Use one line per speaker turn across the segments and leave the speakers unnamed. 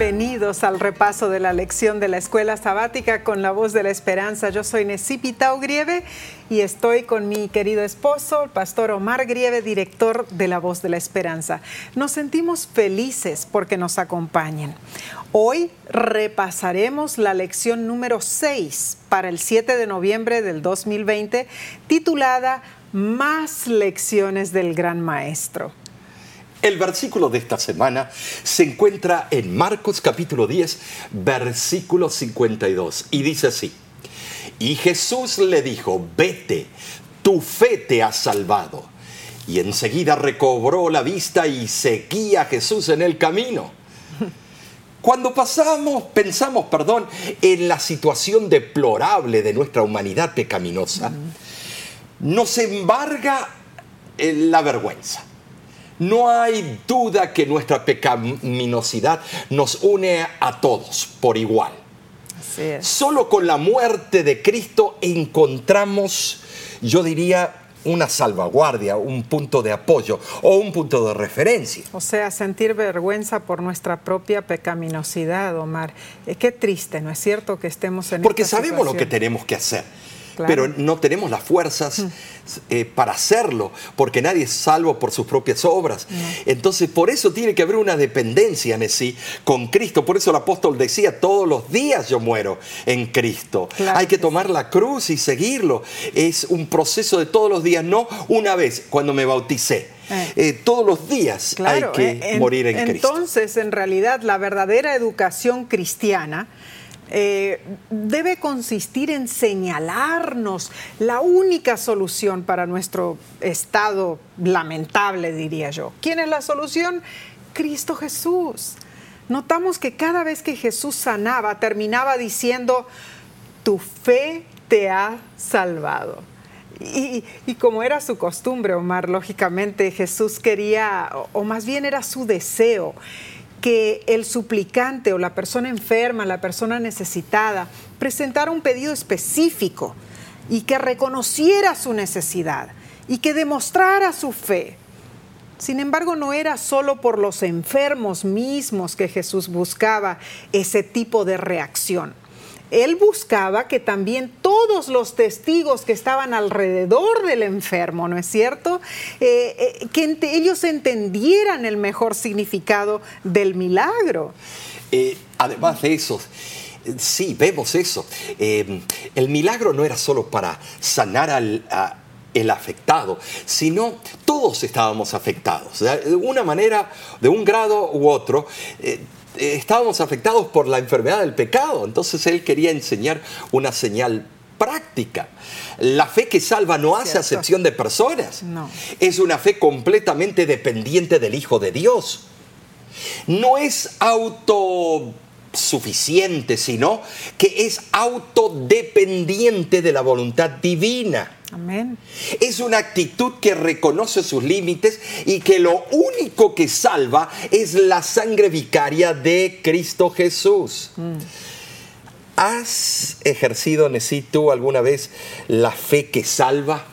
Bienvenidos al repaso de la lección de la escuela sabática con la voz de la esperanza. Yo soy Necipita Grieve y estoy con mi querido esposo, el pastor Omar Grieve, director de la voz de la esperanza. Nos sentimos felices porque nos acompañen. Hoy repasaremos la lección número 6 para el 7 de noviembre del 2020 titulada Más lecciones del gran maestro.
El versículo de esta semana se encuentra en Marcos capítulo 10, versículo 52, y dice así, y Jesús le dijo, vete, tu fe te ha salvado. Y enseguida recobró la vista y seguía a Jesús en el camino. Cuando pasamos, pensamos, perdón, en la situación deplorable de nuestra humanidad pecaminosa, nos embarga eh, la vergüenza no hay duda que nuestra pecaminosidad nos une a todos por igual. Solo con la muerte de Cristo encontramos, yo diría, una salvaguardia, un punto de apoyo o un punto de referencia.
O sea, sentir vergüenza por nuestra propia pecaminosidad, Omar. Eh, qué triste, ¿no es cierto que estemos en
Porque sabemos lo que tenemos que hacer pero no tenemos las fuerzas mm. eh, para hacerlo, porque nadie es salvo por sus propias obras. Entonces, por eso tiene que haber una dependencia en sí con Cristo. Por eso el apóstol decía, todos los días yo muero en Cristo. Hay que tomar la cruz y seguirlo. Es un proceso de todos los días, no una vez cuando me bauticé. Eh. Eh, todos los días hay que morir en
Cristo. Entonces, en realidad, la verdadera educación cristiana eh, debe consistir en señalarnos la única solución para nuestro estado lamentable, diría yo. ¿Quién es la solución? Cristo Jesús. Notamos que cada vez que Jesús sanaba, terminaba diciendo, tu fe te ha salvado. Y, y, como era su costumbre, Omar, lógicamente Jesús quería, o más bien era su deseo, que el suplicante o la persona enferma, la persona necesitada, presentara un pedido específico y que reconociera su necesidad y que demostrara su fe. Sin embargo, no era solo por los enfermos mismos que Jesús buscaba ese tipo de reacción él buscaba que también todos los testigos que estaban alrededor del enfermo, ¿no es cierto? Eh, eh, que ellos entendieran el mejor significado del milagro.
Eh, además de eso, sí, vemos eso. el milagro no era solo para sanar al... el afectado, sino todos estábamos afectados, de una manera, de un grado u otro estábamos afectados por la enfermedad del pecado. Entonces él quería enseñar una señal práctica. La fe que salva no hace acepción de personas. Es una fe completamente dependiente del Hijo de Dios. No es autosuficiente, sino que es autodependiente de la voluntad divina.
Amén.
Es una actitud que reconoce sus límites y que lo único que salva es la sangre vicaria de Cristo Jesús. Mm. ¿Has ejercido, Nesí, tú alguna vez la fe que salva?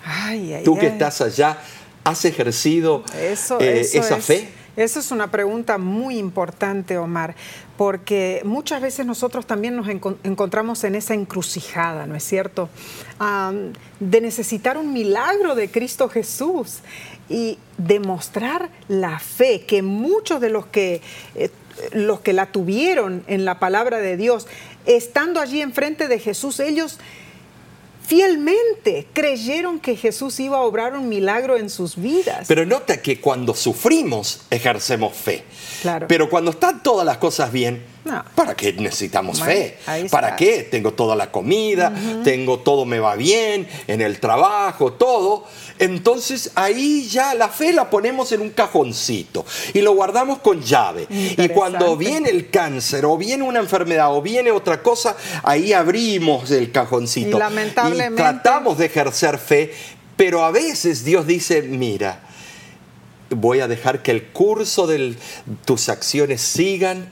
tú que estás allá, ¿has ejercido eh, esa fe?
Esa es una pregunta muy importante, Omar, porque muchas veces nosotros también nos encontramos en esa encrucijada, ¿no es cierto? de necesitar un milagro de Cristo Jesús y demostrar la fe que muchos de los que, eh, los que la tuvieron en la palabra de Dios, estando allí enfrente de Jesús, ellos fielmente creyeron que Jesús iba a obrar un milagro en sus vidas.
Pero nota que cuando sufrimos ejercemos fe.
Claro.
Pero cuando están todas las cosas bien, ¿para qué necesitamos fe? ¿Para qué? Tengo toda la comida, tengo todo me va bien, en el trabajo, todo. Entonces ahí ya la fe la ponemos en un cajoncito y lo guardamos con llave. Y cuando viene el cáncer o viene una enfermedad o viene otra cosa, ahí abrimos el cajoncito.
Y lamentablemente.
tratamos de ejercer fe, pero a veces Dios dice, mira, voy a dejar que el curso de tus acciones sigan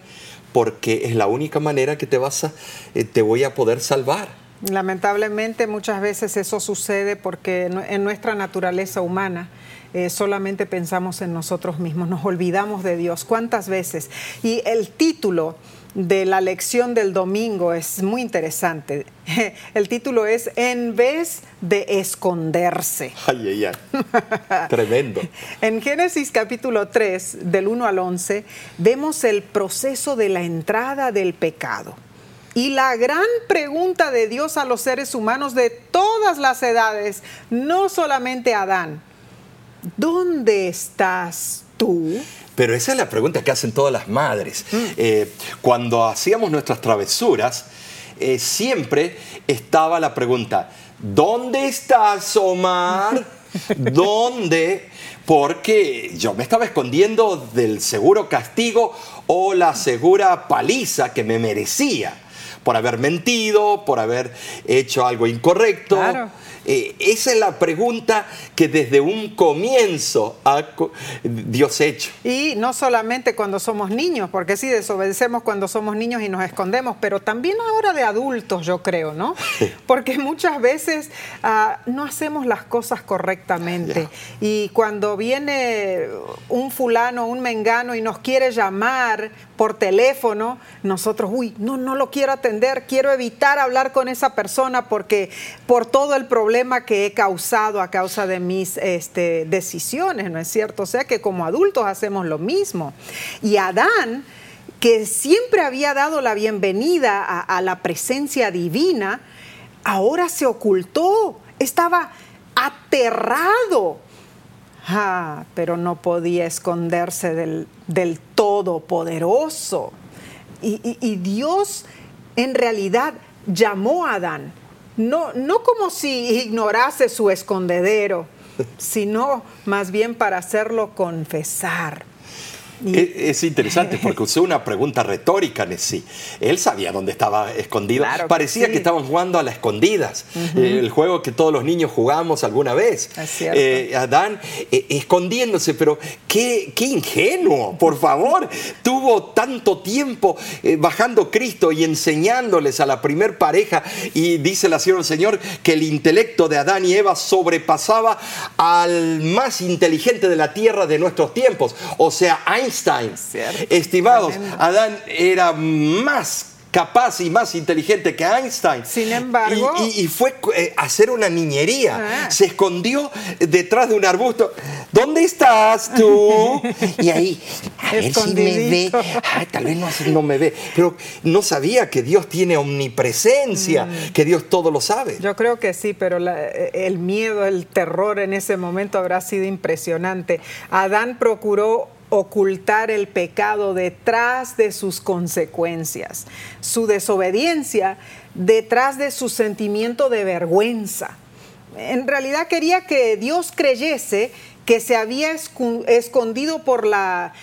porque es la única manera que te vas a, eh, te voy a poder salvar.
Lamentablemente muchas veces eso sucede porque en nuestra naturaleza humana eh, solamente pensamos en nosotros mismos, nos olvidamos de Dios. ¿Cuántas veces? Y el título de la lección del domingo es muy interesante. El título es En vez de esconderse.
Ay, ay, ay. Tremendo.
En Génesis capítulo 3, del 1 al 11, vemos el proceso de la entrada del pecado. Y la gran pregunta de Dios a los seres humanos de todas las edades, no solamente a Adán, ¿dónde estás tú?
Pero esa es la pregunta que hacen todas las madres. Mm. Eh, cuando hacíamos nuestras travesuras, eh, siempre estaba la pregunta, ¿dónde estás, Omar? ¿Dónde? Porque yo me estaba escondiendo del seguro castigo o la segura paliza que me merecía por haber mentido, por haber hecho algo incorrecto. Claro. Eh, esa es la pregunta que desde un comienzo ha Dios hecho.
Y no solamente cuando somos niños, porque sí desobedecemos cuando somos niños y nos escondemos, pero también ahora de adultos, yo creo, ¿no? Porque muchas veces ah, no hacemos las cosas correctamente. Y cuando viene un fulano, un mengano y nos quiere llamar por teléfono, nosotros, uy, no, no lo quiero atender, quiero evitar hablar con esa persona porque por todo el problema que he causado a causa de mis este, decisiones, ¿no es cierto? O sea que como adultos hacemos lo mismo. Y Adán, que siempre había dado la bienvenida a, la presencia divina, ahora se ocultó, estaba aterrado. Ah, pero no podía esconderse del, del Todopoderoso. Y, Dios en realidad llamó a Adán, no, no como si ignorase su escondedero, sino más bien para hacerlo confesar
es, interesante porque usó una pregunta retórica en sí. Él sabía dónde estaba escondido. Parecía que, estaban jugando a las escondidas, eh, el juego que todos los niños jugamos alguna vez. Eh, Adán eh, escondiéndose, pero qué, qué, ingenuo, por favor. Tuvo tanto tiempo bajando Cristo y enseñándoles a la primer pareja y dice la sierva del Señor que el intelecto de Adán y Eva sobrepasaba al más inteligente de la tierra de nuestros tiempos. O sea, Einstein Estimados, Adán era más capaz y más inteligente que Einstein.
Sin embargo.
Y, fue eh, a hacer una niñería. Ah. Se escondió detrás de un arbusto. ¿Dónde estás tú? Y ahí, a ver si me ve. tal vez no, me ve. Pero no sabía que Dios tiene omnipresencia, mm. que Dios todo lo sabe.
Yo creo que sí, pero el miedo, el terror en ese momento habrá sido impresionante. Adán procuró ocultar el pecado detrás de sus consecuencias, su desobediencia detrás de su sentimiento de vergüenza. En realidad quería que Dios creyese que se había escondido por la,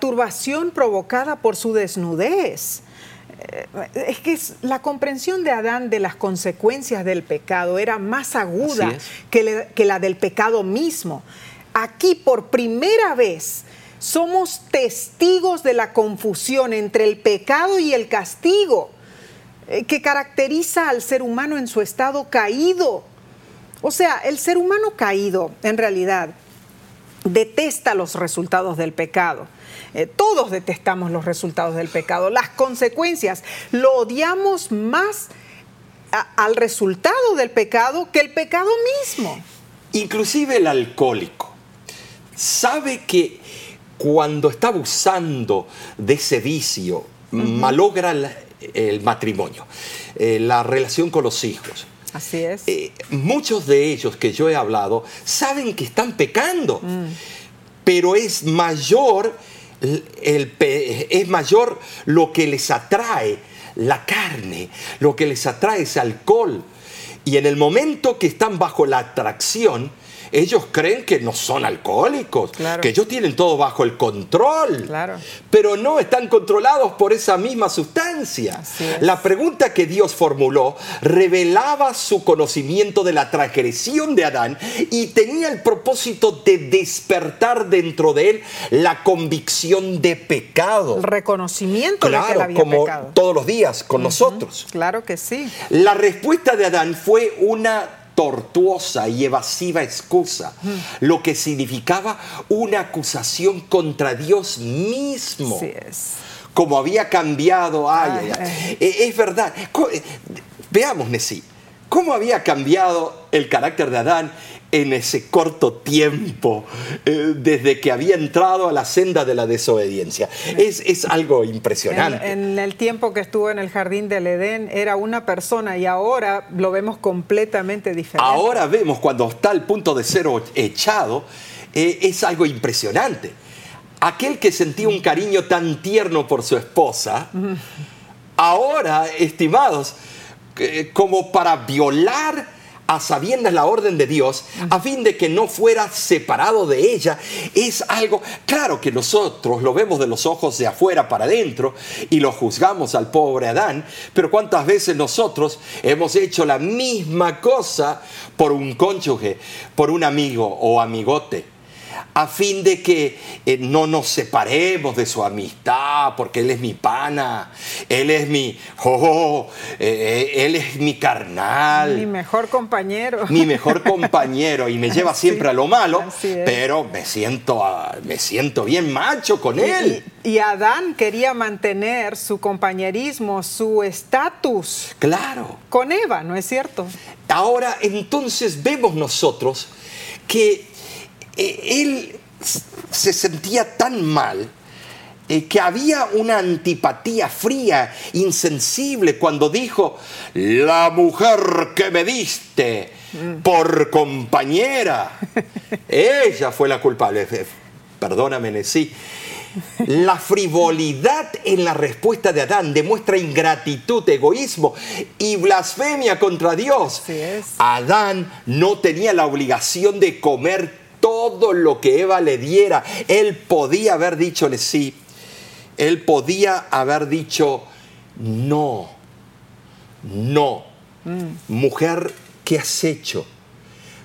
turbación provocada por su desnudez. Eh, es que la comprensión de Adán de las consecuencias del pecado era más aguda que la del pecado mismo. Aquí por primera vez somos testigos de la confusión entre el pecado y el castigo eh, que caracteriza al ser humano en su estado caído. O sea, el ser humano caído, en realidad, detesta los resultados del pecado. Eh, todos detestamos los resultados del pecado, las consecuencias. Lo odiamos más al resultado del pecado que el pecado mismo.
Inclusive el alcohólico sabe que cuando está abusando de ese vicio, malogra el, matrimonio, eh, la relación con los hijos.
Así es.
Eh, muchos de ellos que yo he hablado saben que están pecando, mm. pero es mayor, el, es mayor lo que les atrae, la carne, lo que les atrae es alcohol. Y en el momento que están bajo la atracción, ellos creen que no son alcohólicos, que ellos tienen todo bajo el control, pero no están controlados por esa misma sustancia. La pregunta que Dios formuló revelaba su conocimiento de la transgresión de Adán y tenía el propósito de despertar dentro de él la convicción de pecado.
El reconocimiento de que él había
como todos los días con nosotros.
Claro que sí.
La respuesta de Adán fue una tortuosa y evasiva excusa, lo que significaba una acusación contra Dios mismo.
Así es.
Como había cambiado, ay, ay,
Ay,
ay. Eh, Es verdad. Eh, Veamos, Nesí, ¿cómo había cambiado el carácter de Adán en ese corto tiempo eh, desde que había entrado a la senda de la desobediencia? Es, es algo impresionante.
en el tiempo que estuvo en el jardín del Edén era una persona y ahora lo vemos completamente diferente.
Ahora vemos cuando está al punto de ser echado, eh, es algo impresionante. Aquel que sentía un cariño tan tierno por su esposa, ahora, estimados, eh, como para violar a sabiendas la orden de Dios, a fin de que no fuera separado de ella, es algo, claro que nosotros lo vemos de los ojos de afuera para adentro y lo juzgamos al pobre Adán, pero cuántas veces nosotros hemos hecho la misma cosa por un cónyuge, por un amigo o amigote a fin de que eh, no nos separemos de su amistad, porque Él es mi pana, Él es mi, oh, eh, Él es mi carnal,
Mi mejor compañero.
mi mejor compañero y me lleva
Sí,
siempre a lo malo, pero me siento, me siento bien macho con Él.
Y, y Adán quería mantener su compañerismo, su estatus
Claro.
con Eva, ¿no es cierto?
Ahora entonces vemos nosotros que él s- se sentía tan mal eh, que había una antipatía fría, insensible, cuando dijo, la mujer que me diste por compañera, ella fue la culpable. Perdóname, sí. La frivolidad en la respuesta de Adán demuestra ingratitud, egoísmo y blasfemia contra Dios. Adán no tenía la obligación de comer todo lo que Eva le diera. Él podía haber dichole sí. Él podía haber dicho no. No. Mujer, ¿qué has hecho?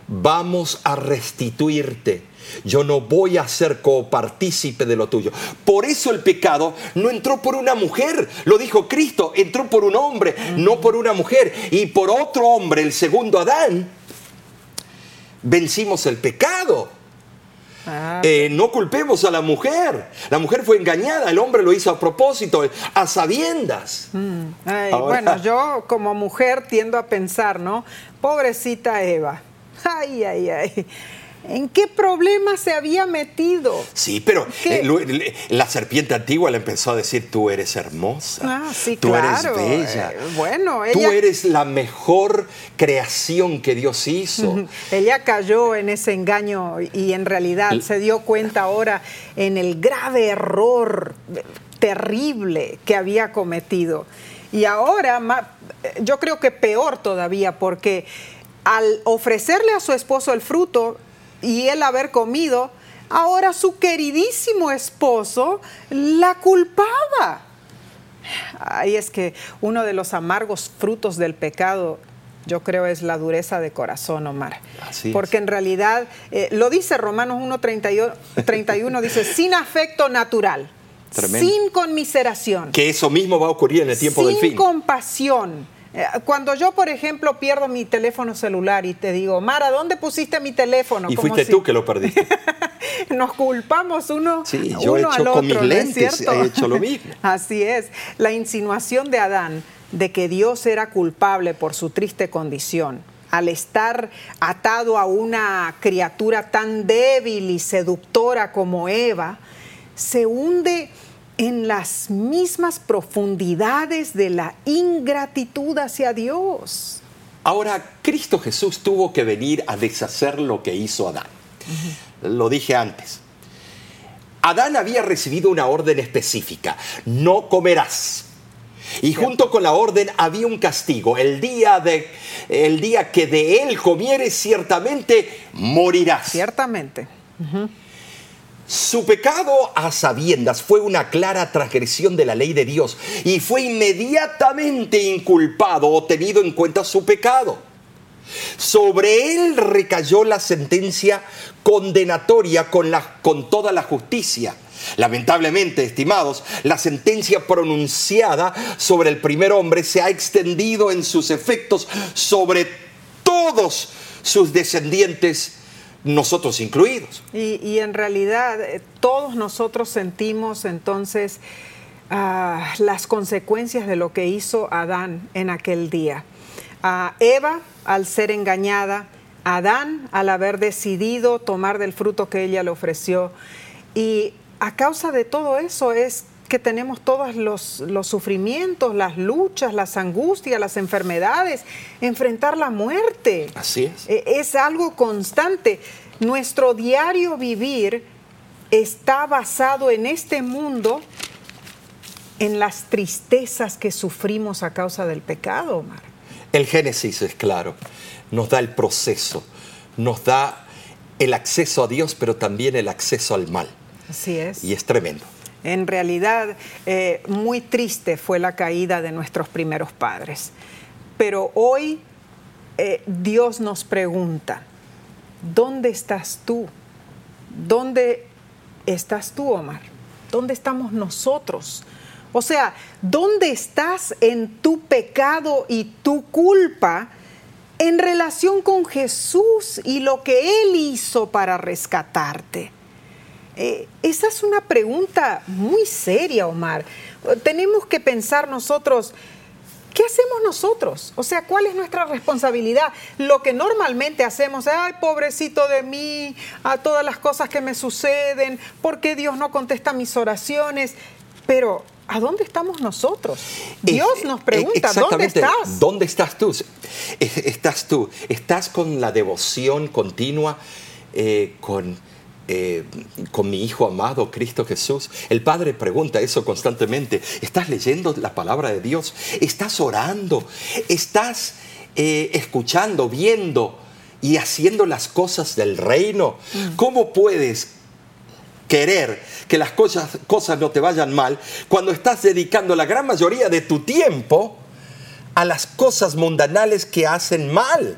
Vamos a restituirte. Yo no voy a ser copartícipe de lo tuyo. Por eso el pecado no entró por una mujer, lo dijo Cristo, entró por un hombre, no por una mujer. Y por otro hombre, el segundo Adán, vencimos el pecado.
Ah,
Eh, no culpemos a la mujer. La mujer fue engañada, el hombre lo hizo a propósito, a sabiendas.
ay,
ahora-
Bueno, yo como mujer tiendo a pensar, ¿no? Pobrecita Eva. Ay, ay, ay. ¿En qué problema se había metido?
Sí, pero eh, la serpiente antigua le empezó a decir, tú eres hermosa,
Ah, sí,
tú
claro.
eres bella,
Eh, bueno,
tú
ella-
eres la mejor creación que Dios hizo.
Ella cayó en ese engaño y en realidad se dio cuenta ahora en el grave error terrible que había cometido. Y ahora, ma- yo creo que peor todavía, porque al ofrecerle a su esposo el fruto y él haber comido, ahora su queridísimo esposo la culpaba. Ay, es que uno de los amargos frutos del pecado, yo creo, es la dureza de corazón, Omar.
Así es.
Porque en realidad, eh, lo dice Romanos 1.31, 31, dice, sin afecto natural,
Tremendo.
sin conmiseración,
Que eso mismo va a ocurrir en el tiempo
sin
del fin.
compasión. Eh, Cuando yo, por ejemplo, pierdo mi teléfono celular y te digo, Mara, ¿dónde pusiste mi teléfono?
Y
Como
fuiste
si-
tú que lo perdiste.
nos culpamos uno,
Sí, yo he
uno
hecho
al
con mis
otro, ¿no es
lentes,
cierto?
he hecho lo mismo.
Así es. La insinuación de Adán de que Dios era culpable por su triste condición, al estar atado a una criatura tan débil y seductora como Eva, se hunde en las mismas profundidades de la ingratitud hacia Dios.
Ahora, Cristo Jesús tuvo que venir a deshacer lo que hizo Adán. Lo dije antes. Adán había recibido una orden específica, no comerás. Y junto con la orden había un castigo, el día, de, el día que de él comieres ciertamente morirás.
Ciertamente.
Su pecado a sabiendas fue una clara transgresión de la ley de Dios y fue inmediatamente inculpado o tenido en cuenta su pecado. Sobre él recayó la sentencia condenatoria con, la, con toda la justicia. Lamentablemente, estimados, la sentencia pronunciada sobre el primer hombre se ha extendido en sus efectos sobre todos sus descendientes, nosotros incluidos.
Y, en realidad eh, todos nosotros sentimos entonces ah, las consecuencias de lo que hizo Adán en aquel día. A Eva al ser engañada, Adán al haber decidido tomar del fruto que ella le ofreció. Y a causa de todo eso es que tenemos todos los, los, sufrimientos, las luchas, las angustias, las enfermedades, enfrentar la muerte.
Así es.
E, Es algo constante. Nuestro diario vivir está basado en este mundo, en las tristezas que sufrimos a causa del pecado, Omar.
El Génesis es claro, nos da el proceso, nos da el acceso a Dios, pero también el acceso al mal.
Así es.
Y es tremendo.
En realidad, eh, muy triste fue la caída de nuestros primeros padres. Pero hoy eh, Dios nos pregunta, ¿dónde estás tú? ¿Dónde estás tú, Omar? ¿Dónde estamos nosotros? O sea, ¿dónde estás en tu pecado y tu culpa en relación con Jesús y lo que Él hizo para rescatarte? Eh, esa es una pregunta muy seria, Omar. Tenemos que pensar nosotros, ¿qué hacemos nosotros? O sea, ¿cuál es nuestra responsabilidad? Lo que normalmente hacemos es, ay, pobrecito de mí, a todas las cosas que me suceden, ¿por qué Dios no contesta mis oraciones? Pero, ¿a dónde estamos nosotros? Dios nos pregunta, ¿dónde estás?
¿Dónde estás tú? Es- Estás tú. Estás con la devoción continua, eh, con, eh, con mi Hijo amado, Cristo Jesús. El Padre pregunta eso constantemente. ¿Estás leyendo la palabra de Dios? ¿Estás orando? ¿Estás eh, escuchando, viendo y haciendo las cosas del reino?
Mm.
¿Cómo puedes querer que las cosas, cosas no te vayan mal cuando estás dedicando la gran mayoría de tu tiempo a las cosas mundanales que hacen mal.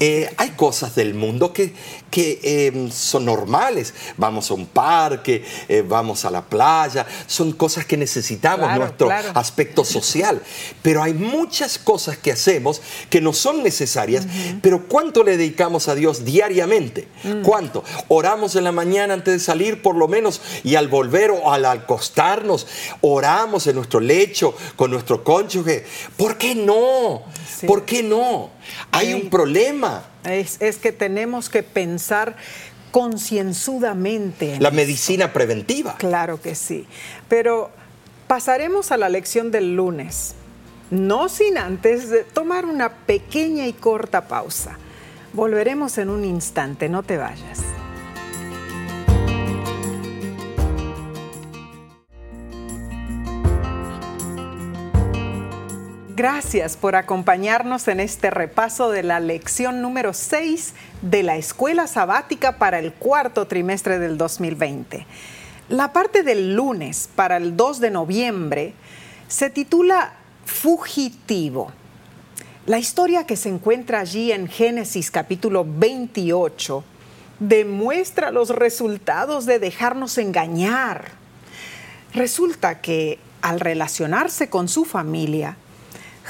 Eh, hay cosas del mundo que, que, eh, son normales. Vamos a un parque, eh, vamos a la playa, son cosas que necesitamos,
Claro,
nuestro
claro.
aspecto social. Pero hay muchas cosas que hacemos que no son necesarias, pero ¿cuánto le dedicamos a Dios diariamente?
Mm.
¿Cuánto? Oramos en la mañana antes de salir por lo menos y al volver o al acostarnos, oramos en nuestro lecho con nuestro cónyuge. ¿Por qué no?
Sí.
¿Por qué no? Hay un problema.
es, es que tenemos que pensar concienzudamente. en
La
eso.
medicina preventiva.
Claro que sí. Pero pasaremos a la lección del lunes, no sin antes de tomar una pequeña y corta pausa. Volveremos en un instante, no te vayas. Gracias por acompañarnos en este repaso de la lección número 6 de la Escuela Sabática para el cuarto trimestre del 2020. La parte del lunes para el 2 de noviembre se titula Fugitivo. La historia que se encuentra allí en Génesis capítulo 28 demuestra los resultados de dejarnos engañar. Resulta que al relacionarse con su familia,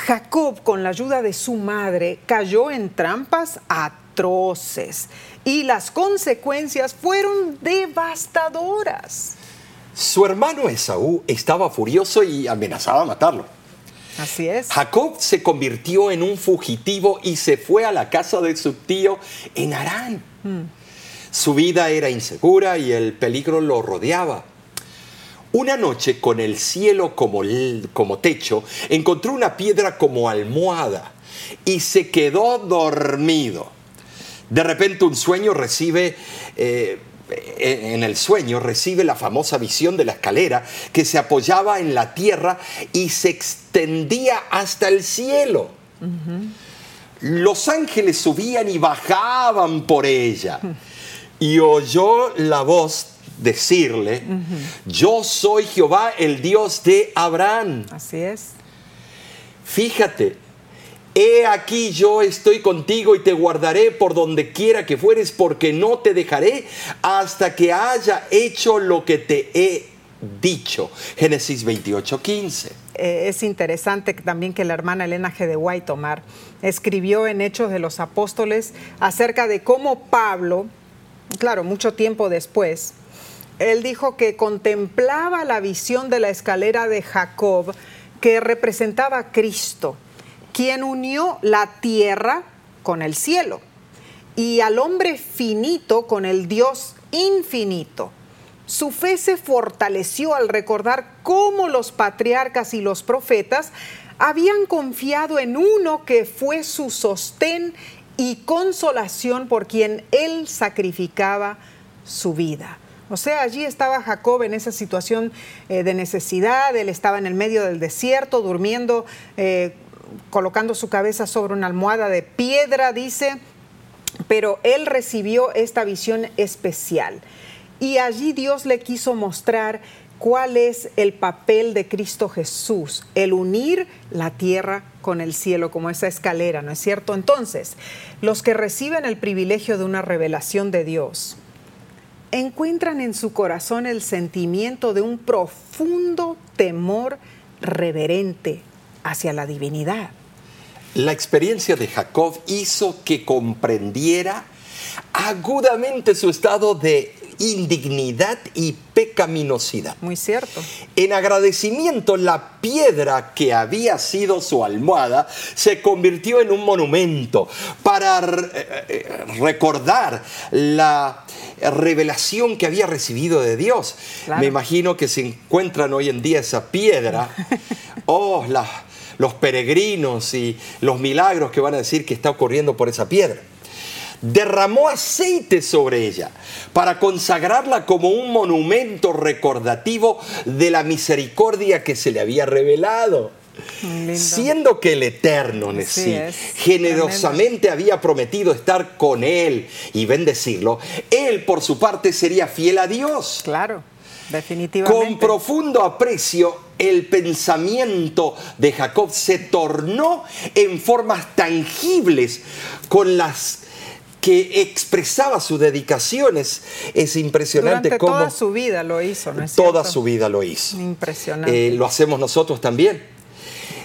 Jacob, con la ayuda de su madre, cayó en trampas atroces y las consecuencias fueron devastadoras.
Su hermano Esaú estaba furioso y amenazaba matarlo.
Así es.
Jacob se convirtió en un fugitivo y se fue a la casa de su tío en Harán. Su vida era insegura y el peligro lo rodeaba. Una noche, con el cielo como, como techo, encontró una piedra como almohada y se quedó dormido. De repente un sueño recibe, eh, en el sueño recibe la famosa visión de la escalera que se apoyaba en la tierra y se extendía hasta el cielo. Los ángeles subían y bajaban por ella. Y oyó la voz decirle, yo soy Jehová, el Dios de Abraham.
Así es.
Fíjate, he aquí yo estoy contigo y te guardaré por donde quiera que fueres, porque no te dejaré hasta que haya hecho lo que te he dicho. Génesis 28, 15.
Eh, es interesante también que la hermana Elena G. de White Omar escribió en Hechos de los Apóstoles acerca de cómo Pablo, claro, mucho tiempo después, él dijo que contemplaba la visión de la escalera de Jacob que representaba a Cristo, quien unió la tierra con el cielo y al hombre finito con el Dios infinito. Su fe se fortaleció al recordar cómo los patriarcas y los profetas habían confiado en uno que fue su sostén y consolación por quien él sacrificaba su vida. O sea, allí estaba Jacob en esa situación eh, de necesidad, él estaba en el medio del desierto, durmiendo, eh, colocando su cabeza sobre una almohada de piedra, dice, pero él recibió esta visión especial. Y allí Dios le quiso mostrar cuál es el papel de Cristo Jesús, el unir la tierra con el cielo como esa escalera, ¿no es cierto? Entonces, los que reciben el privilegio de una revelación de Dios, encuentran en su corazón el sentimiento de un profundo temor reverente hacia la divinidad.
La experiencia de Jacob hizo que comprendiera agudamente su estado de indignidad y pecaminosidad.
Muy cierto.
En agradecimiento, la piedra que había sido su almohada se convirtió en un monumento para eh, eh, recordar la revelación que había recibido de Dios. Me imagino que se encuentran hoy en día esa piedra, oh, los peregrinos y los milagros que van a decir que está ocurriendo por esa piedra derramó aceite sobre ella para consagrarla como un monumento recordativo de la misericordia que se le había revelado. Siendo que el Eterno, generosamente había prometido estar con él y bendecirlo, él por su parte sería fiel a Dios.
Claro, definitivamente.
Con profundo aprecio, el pensamiento de Jacob se tornó en formas tangibles con las que expresaba sus dedicaciones. Es impresionante
Durante
cómo...
Toda su vida lo hizo, ¿no es
Toda su vida lo hizo.
Impresionante.
Eh, lo hacemos nosotros también.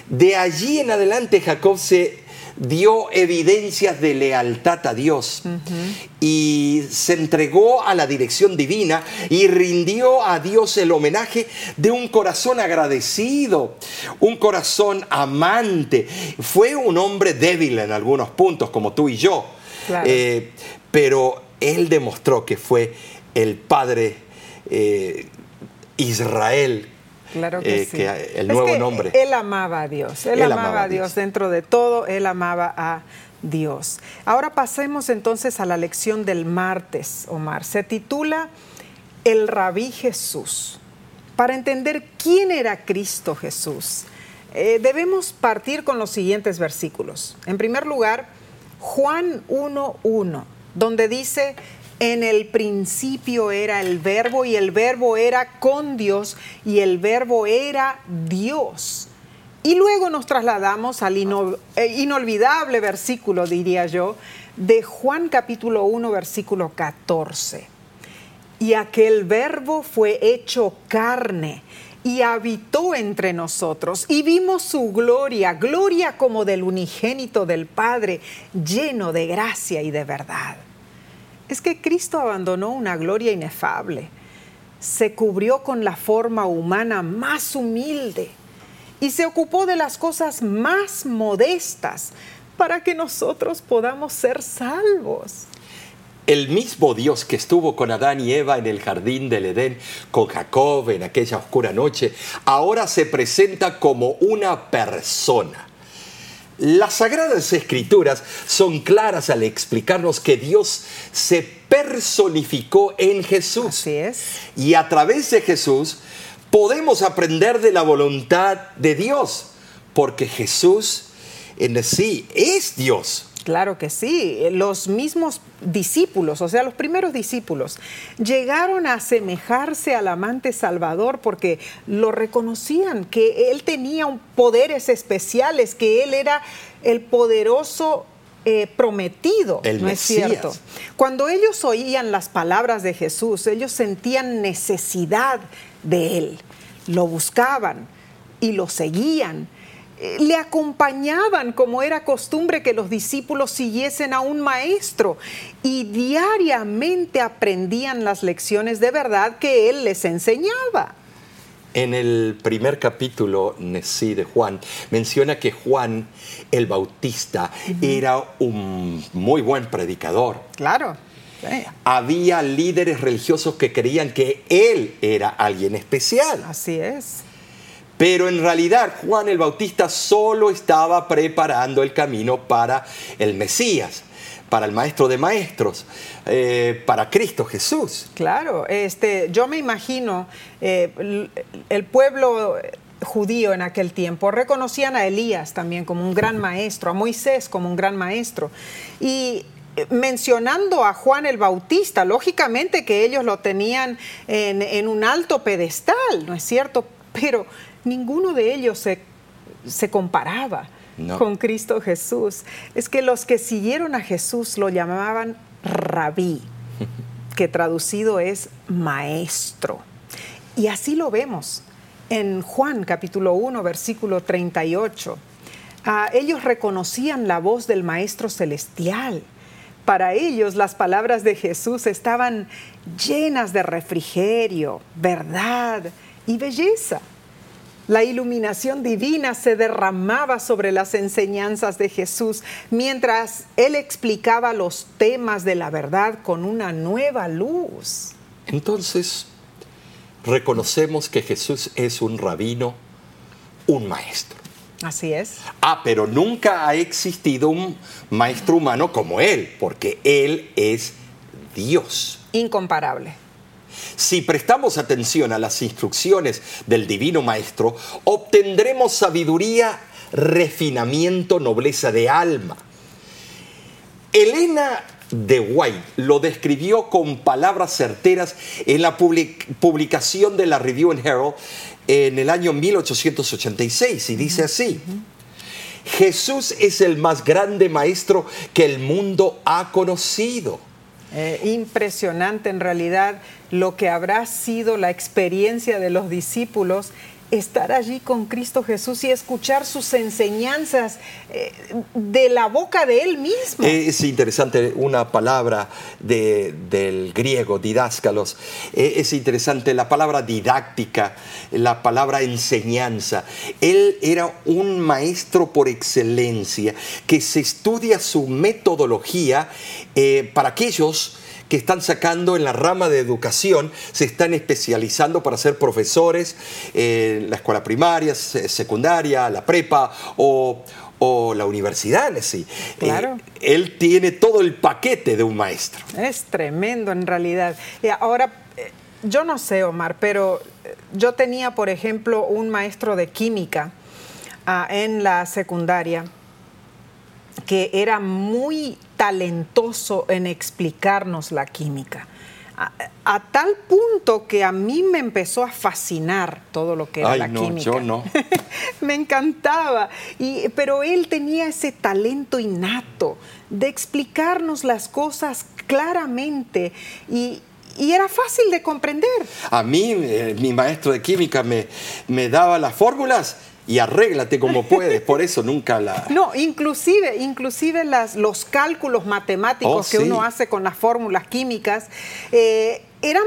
De allí en adelante Jacob se dio evidencias de lealtad a Dios y se entregó a la dirección divina y rindió a Dios el homenaje de un corazón agradecido, un corazón amante. Fue un hombre débil en algunos puntos, como tú y yo, eh, pero él demostró que fue el padre eh, Israel.
Claro que eh, sí.
el nuevo nombre.
Él amaba a Dios. Él, amaba, a Dios. Dentro de todo, él amaba a Dios. Ahora pasemos entonces a la lección del martes, Omar. Se titula El Rabí Jesús. Para entender quién era Cristo Jesús, debemos partir con los siguientes versículos. En primer lugar, Juan 1.1, donde dice, en el principio era el verbo y el verbo era con Dios y el verbo era Dios. Y luego nos trasladamos al eh, inolvidable versículo, diría yo, de Juan capítulo 1, versículo 14. Y aquel verbo fue hecho carne y habitó entre nosotros y vimos su gloria, gloria como del unigénito del Padre, lleno de gracia y de verdad. Es que Cristo abandonó una gloria inefable, se cubrió con la forma humana más humilde y se ocupó de las cosas más modestas para que nosotros podamos ser salvos
el mismo Dios que estuvo con Adán y Eva en el jardín del Edén, con Jacob en aquella oscura noche, ahora se presenta como una persona. Las sagradas escrituras son claras al explicarnos que Dios se personificó en Jesús.
Así es.
Y a través de Jesús podemos aprender de la voluntad de Dios, porque Jesús en sí es Dios.
Claro que sí. Los mismos discípulos, o sea, los primeros discípulos, llegaron a asemejarse al amante Salvador porque lo reconocían, que él tenía poderes especiales, que él era el poderoso eh, prometido,
El
¿no
Mesías.
es cierto? Cuando ellos oían las palabras de Jesús, ellos sentían necesidad de Él, lo buscaban y lo seguían. Le acompañaban como era costumbre que los discípulos siguiesen a un maestro y diariamente aprendían las lecciones de verdad que Él les enseñaba.
En el primer capítulo, sí, de Juan, menciona que Juan el Bautista era un muy buen predicador.
Claro. sí,
Había líderes religiosos que creían que él era alguien especial.
así es.
Pero en realidad Juan el Bautista solo estaba preparando el camino para el Mesías, para el Maestro de Maestros, eh, para Cristo Jesús.
Claro, este, yo me imagino eh, el- pueblo judío en aquel tiempo reconocían a Elías también como un gran maestro, a Moisés como un gran maestro. Y eh, mencionando a Juan el Bautista, lógicamente que ellos lo tenían en, en un alto pedestal, ¿no es cierto? Pero ninguno de ellos se, se comparaba
No.
con Cristo Jesús. Es que los que siguieron a Jesús lo llamaban rabí que traducido es maestro. Y así lo vemos en Juan capítulo 1, versículo 38. Ah, ellos reconocían la voz del Maestro Celestial. Para ellos las palabras de Jesús estaban llenas de refrigerio, verdad y belleza. La iluminación divina se derramaba sobre las enseñanzas de Jesús mientras Él explicaba los temas de la verdad con una nueva luz.
Entonces, reconocemos que Jesús es un rabino, un maestro.
Así es.
Ah, pero nunca ha existido un maestro humano como él, porque él es Dios.
Incomparable.
Si prestamos atención a las instrucciones del Divino Maestro, obtendremos sabiduría, refinamiento, nobleza de alma. Elena de White lo describió con palabras certeras en la public- publicación de la Review and Herald en el año 1886 y dice así. Jesús es el más grande maestro que el mundo ha conocido.
Eh, impresionante en realidad lo que habrá sido la experiencia de los discípulos estar allí con Cristo Jesús y escuchar sus enseñanzas eh, de la boca de Él mismo.
Es interesante una palabra de- del griego, didáscalos. Eh, Es interesante la palabra didáctica, la palabra enseñanza. Él era un maestro por excelencia, que se estudia su metodología eh, para aquellos que están sacando en la rama de educación, se están especializando para ser profesores en la escuela primaria, se- secundaria, la prepa o, o la universidad en sí.
Claro.
Eh, él tiene todo el paquete de un maestro.
Es tremendo en realidad. Y ahora, eh, yo no sé, Omar, pero eh, yo tenía, por ejemplo, un maestro de química ah, en la secundaria que era muy talentoso en explicarnos la química. A, a tal punto que a mí me empezó a fascinar todo lo que era
Ay,
la
no,
química.
yo no.
me encantaba. Y, pero él tenía ese talento innato de explicarnos las cosas claramente y, y era fácil de comprender.
A mí, eh, mi maestro de química me, me daba las fórmulas y arréglate como puedes. Por eso nunca la...
No, inclusive, inclusive las, los cálculos matemáticos
Oh,
que uno hace con las fórmulas químicas eh, eran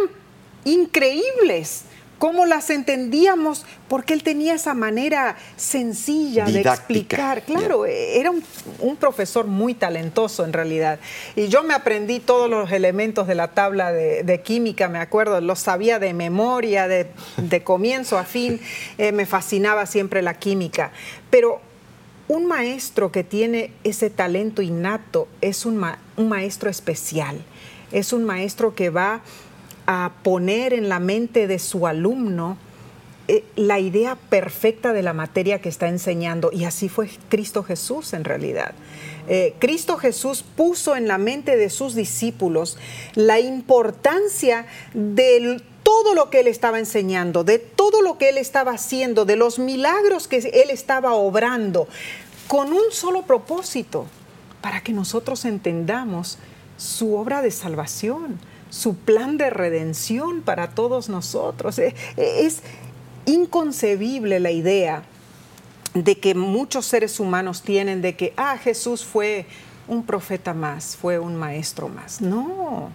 increíbles. Cómo las entendíamos, porque él tenía esa manera sencilla de explicar. Claro, eh, era un, un profesor muy talentoso en realidad. Y yo me aprendí todos los elementos de la tabla de, de química, me acuerdo, los sabía de memoria, de, de comienzo a fin. Eh, me fascinaba siempre la química. Pero un maestro que tiene ese talento innato es un, ma- un maestro especial, es un maestro que va a poner en la mente de su alumno eh, la idea perfecta de la materia que está enseñando. Y así fue Cristo Jesús en realidad. Eh, Cristo Jesús puso en la mente de sus discípulos la importancia de todo lo que él estaba enseñando, de todo lo que él estaba haciendo, de los milagros que él estaba obrando, con un solo propósito, para que nosotros entendamos su obra de salvación, su plan de redención para todos nosotros. Eh, eh, es inconcebible la idea de que muchos seres humanos tienen de que, ah, Jesús fue un profeta más, fue un maestro más. No,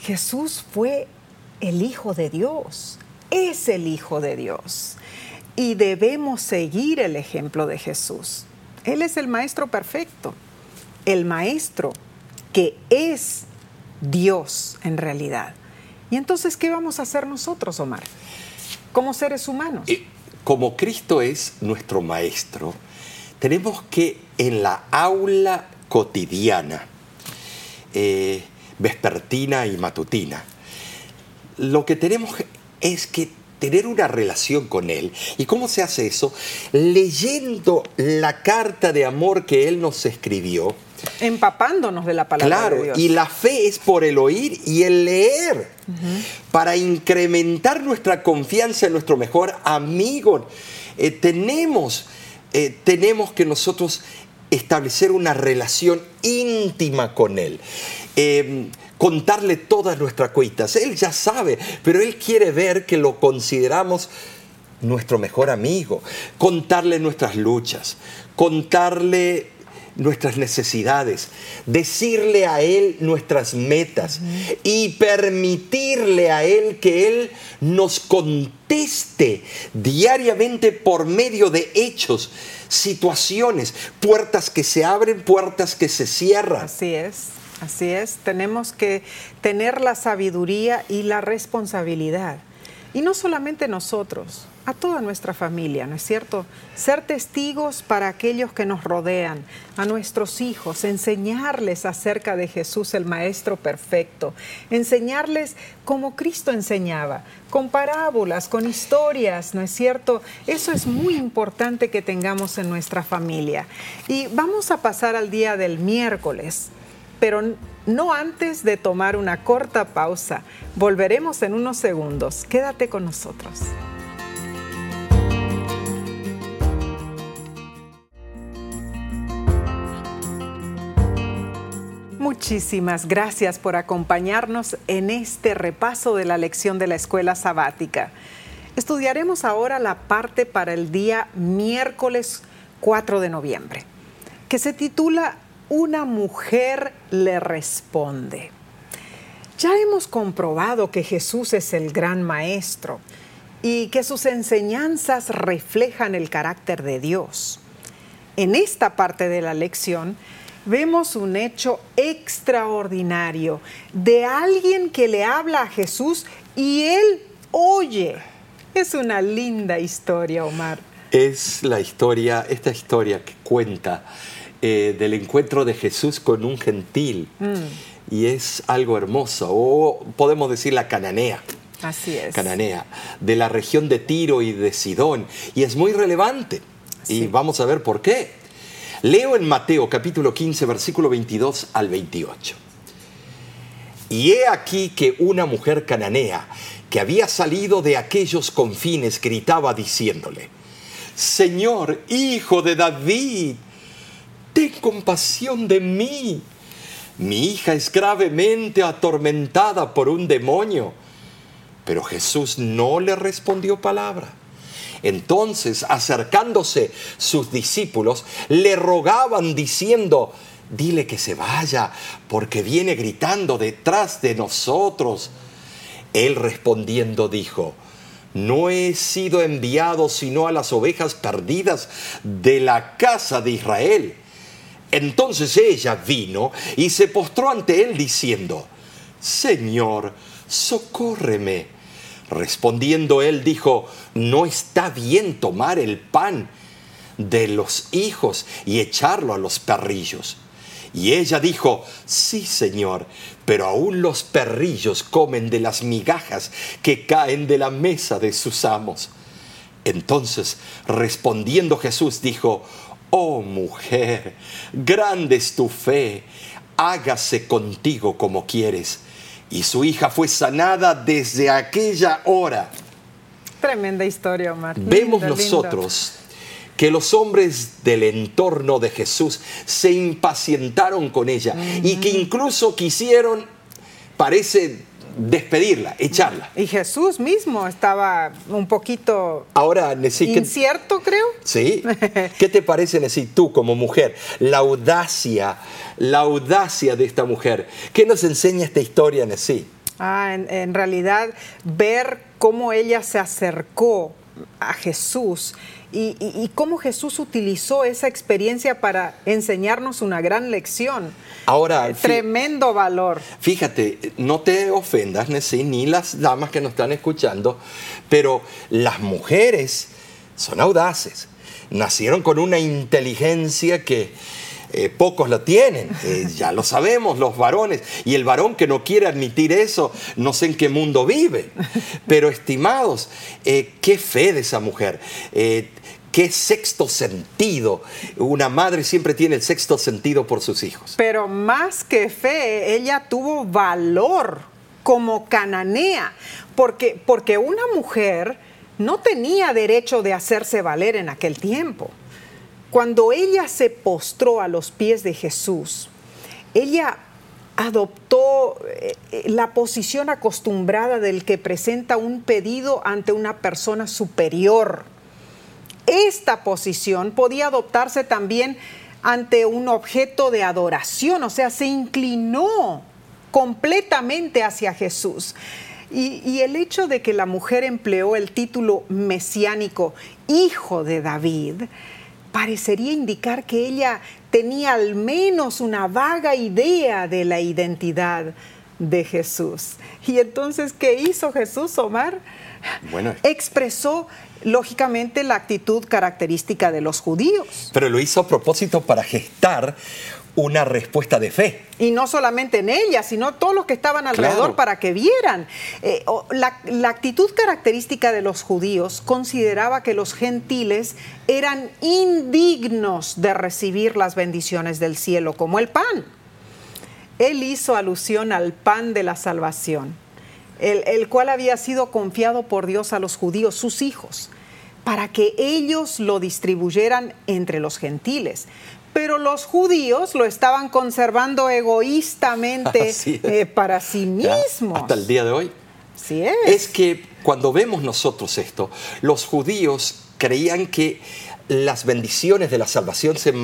Jesús fue el Hijo de Dios, es el Hijo de Dios. Y debemos seguir el ejemplo de Jesús. Él es el Maestro perfecto, el Maestro que es Dios en realidad. Y entonces, ¿qué vamos a hacer nosotros, Omar? Como seres humanos.
como Cristo es nuestro Maestro, tenemos que en la aula cotidiana, eh, vespertina y matutina, lo que tenemos es que tener una relación con Él. ¿Y cómo se hace eso? Leyendo la carta de amor que Él nos escribió.
Empapándonos de la palabra de Dios.
y la fe es por el oír y el leer, para incrementar nuestra confianza en nuestro mejor amigo. Eh, tenemos, eh, tenemos que nosotros establecer una relación íntima con Él. Eh, contarle todas nuestras cuitas. Él ya sabe, pero Él quiere ver que lo consideramos nuestro mejor amigo. Contarle nuestras luchas, contarle nuestras necesidades, decirle a Él nuestras metas y permitirle a Él que Él nos conteste diariamente por medio de hechos, situaciones, puertas que se abren, puertas que se cierran.
Así es. Así es, tenemos que tener la sabiduría y la responsabilidad. Y no solamente nosotros, a toda nuestra familia, ¿no es cierto? Ser testigos para aquellos que nos rodean, a nuestros hijos, enseñarles acerca de Jesús el Maestro Perfecto, enseñarles como Cristo enseñaba, con parábolas, con historias, ¿no es cierto? Eso es muy importante que tengamos en nuestra familia. Y vamos a pasar al día del miércoles, pero no antes de tomar una corta pausa. Volveremos en unos segundos. Quédate con nosotros. Muchísimas gracias por acompañarnos en este repaso de la lección de la escuela sabática. Estudiaremos ahora la parte para el día miércoles 4 de noviembre, que se titula Una mujer le responde. Ya hemos comprobado que Jesús es el gran maestro y que sus enseñanzas reflejan el carácter de Dios. En esta parte de la lección, vemos un hecho extraordinario de alguien que le habla a Jesús y él oye. Es una linda historia, Omar.
Es la historia, esta historia que cuenta eh, del encuentro de Jesús con un gentil. Mm. Y es algo hermoso, o podemos decir la cananea.
Así es.
Cananea, de la región de Tiro y de Sidón. Y es muy relevante. Y vamos a ver por qué. Leo en Mateo capítulo 15, versículo 22 al 28. Y he aquí que una mujer cananea que había salido de aquellos confines gritaba diciéndole, Señor, hijo de David, ten compasión de mí. Mi hija es gravemente atormentada por un demonio. Pero Jesús no le respondió palabra. Entonces, acercándose sus discípulos, le rogaban diciendo, dile que se vaya, porque viene gritando detrás de nosotros. Él respondiendo dijo, no he sido enviado sino a las ovejas perdidas de la casa de Israel. Entonces ella vino y se postró ante él diciendo, Señor, socórreme. Respondiendo él dijo, no está bien tomar el pan de los hijos y echarlo a los perrillos. Y ella dijo, sí, Señor, pero aún los perrillos comen de las migajas que caen de la mesa de sus amos. Entonces, respondiendo Jesús, dijo, oh mujer, grande es tu fe, hágase contigo como quieres y su hija fue sanada desde aquella hora.
Tremenda historia, Omar.
Vemos nosotros que los hombres del entorno de Jesús se impacientaron con ella y que incluso quisieron, parece, despedirla, echarla.
Y Jesús mismo estaba un poquito
Ahora, Nesí, ¿qué-
incierto, creo.
Sí. ¿Qué te parece, Nesí, tú como mujer? La audacia, la audacia de esta mujer. ¿Qué nos enseña esta historia, Nesí?
Ah, en, en realidad, ver cómo ella se acercó a Jesús y, y- y cómo Jesús utilizó esa experiencia para enseñarnos una gran lección.
Ahora, fí-
Tremendo valor.
Fíjate, no te ofendas, Nesí, ni las damas que nos están escuchando, pero las mujeres son audaces. Nacieron con una inteligencia que eh, pocos la tienen. Eh, ya lo sabemos, los varones. Y el varón que no quiere admitir eso, no sé en qué mundo vive. Pero estimados, eh, qué fe de esa mujer. Qué sexto sentido. Una madre siempre tiene el sexto sentido por sus hijos.
Pero más que fe, ella tuvo valor como cananea, porque, porque una mujer no tenía derecho de hacerse valer en aquel tiempo. Cuando ella se postró a los pies de Jesús, ella adoptó eh, eh, la posición acostumbrada del que presenta un pedido ante una persona superior. Esta posición podía adoptarse también ante un objeto de adoración, o sea, se inclinó completamente hacia Jesús. Y, y el hecho de que la mujer empleó el título mesiánico hijo de David parecería indicar que ella tenía al menos una vaga idea de la identidad de Jesús. Y entonces, ¿qué hizo Jesús, Omar?
Bueno.
Expresó lógicamente la actitud característica de los judíos.
Pero lo hizo a propósito para gestar una respuesta de fe.
Y no solamente en ella, sino todos los que estaban alrededor
Claro.
para que vieran. Eh, la, la actitud característica de los judíos consideraba que los gentiles eran indignos de recibir las bendiciones del cielo, como el pan. Él hizo alusión al pan de la salvación, el, el cual había sido confiado por Dios a los judíos, sus hijos, para que ellos lo distribuyeran entre los gentiles. Pero los judíos lo estaban conservando egoístamente eh, para sí
¿ya?
mismos.
Hasta el día de hoy.
Así es.
Es que cuando vemos nosotros esto, los judíos creían que las bendiciones de la salvación se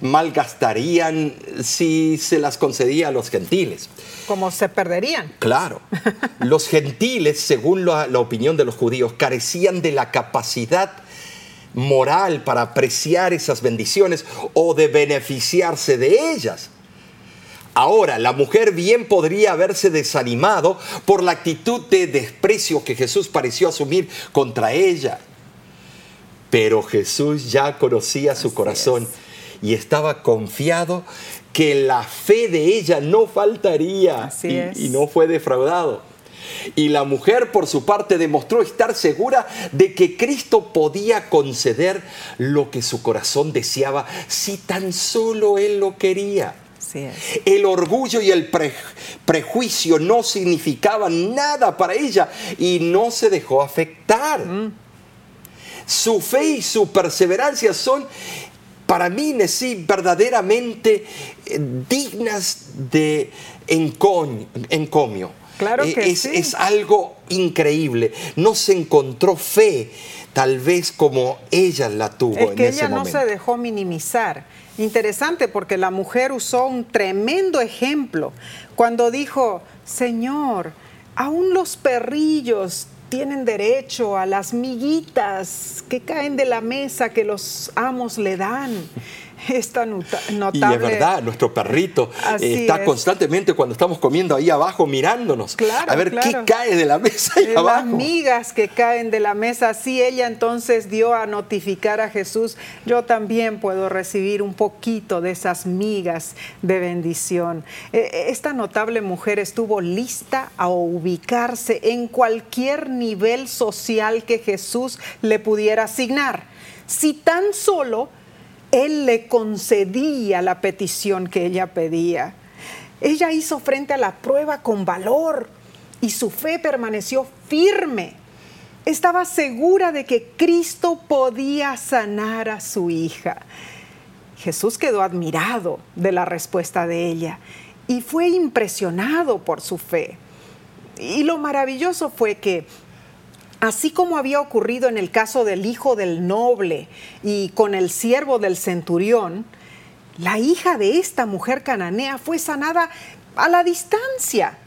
malgastarían si se las concedía a los gentiles.
Como se perderían.
Claro, los gentiles, según la, la opinión de los judíos, carecían de la capacidad moral para apreciar esas bendiciones o de beneficiarse de ellas. Ahora, la mujer bien podría haberse desanimado por la actitud de desprecio que Jesús pareció asumir contra ella. Pero Jesús ya conocía su
Así
corazón y estaba confiado que la fe de ella no faltaría
Así
y,
es.
y no fue defraudado. Y la mujer, por su parte, demostró estar segura de que Cristo podía conceder lo que su corazón deseaba si tan solo Él lo quería. El orgullo y el pre- prejuicio no significaban nada para ella y no se dejó afectar. Su fe y su perseverancia son, para mí, sí, verdaderamente eh, dignas de encomio.
Claro
Eh,
que
es,
sí.
es algo increíble. No se encontró fe, tal vez como ella la tuvo
Es
en
que
ese
ella no se dejó minimizar. Interesante porque la mujer usó un tremendo ejemplo cuando dijo, Señor, aún los perrillos tienen derecho a las miguitas que caen de la mesa que los amos le dan. Es tan nota-
Y
notable.
es verdad, nuestro perrito
Así
eh, está
es.
constantemente cuando estamos comiendo ahí abajo mirándonos.
Claro,
a ver
claro.
qué cae de la mesa ahí
Eh,
abajo.
Las migas que caen de la mesa, así ella entonces dio a notificar a Jesús, yo también puedo recibir un poquito de esas migas de bendición. Eh, Esta notable mujer estuvo lista a ubicarse en cualquier nivel social que Jesús le pudiera asignar, si tan solo él le concedía la petición que ella pedía. Ella hizo frente a la prueba con valor y su fe permaneció firme. estaba segura de que Cristo podía sanar a su hija. Jesús quedó admirado de la respuesta de ella y fue impresionado por su fe. Y lo maravilloso fue que, así como había ocurrido en el caso del hijo del noble y con el siervo del centurión, la hija de esta mujer cananea fue sanada a la distancia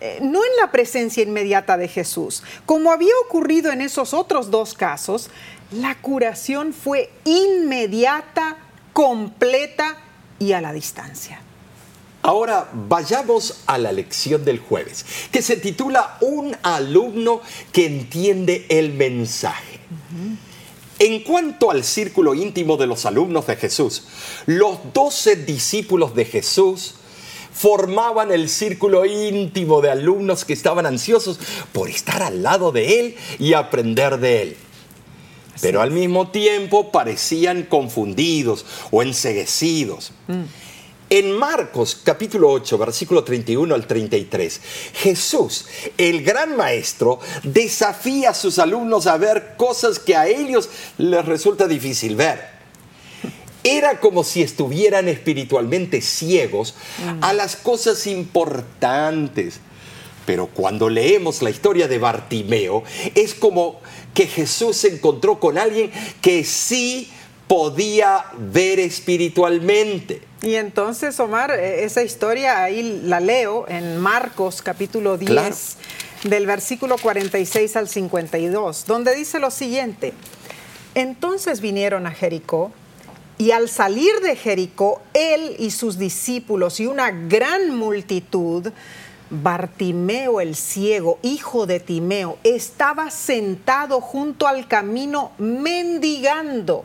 eh, no en la presencia inmediata de Jesús. Como había ocurrido en esos otros dos casos, la curación fue inmediata, completa y a la distancia.
Ahora vayamos a la lección del jueves, que se titula Un alumno que entiende el mensaje. En cuanto al círculo íntimo de los alumnos de Jesús, los doce discípulos de Jesús formaban el círculo íntimo de alumnos que estaban ansiosos por estar al lado de él y aprender de él. Pero al mismo tiempo parecían confundidos o enseguecidos. Mm. En Marcos capítulo 8, versículo 31 al 33, Jesús, el gran maestro, desafía a sus alumnos a ver cosas que a ellos les resulta difícil ver. Era como si estuvieran espiritualmente ciegos a las cosas importantes. Pero cuando leemos la historia de Bartimeo, es como que Jesús se encontró con alguien que sí podía ver espiritualmente.
Y entonces, Omar, e, esa historia ahí la leo en Marcos capítulo 10, del versículo 46 al 52, donde dice lo siguiente, entonces vinieron a Jericó y al salir de Jericó, él y sus discípulos y una gran multitud, Bartimeo el ciego, hijo de Timeo, estaba sentado junto al camino mendigando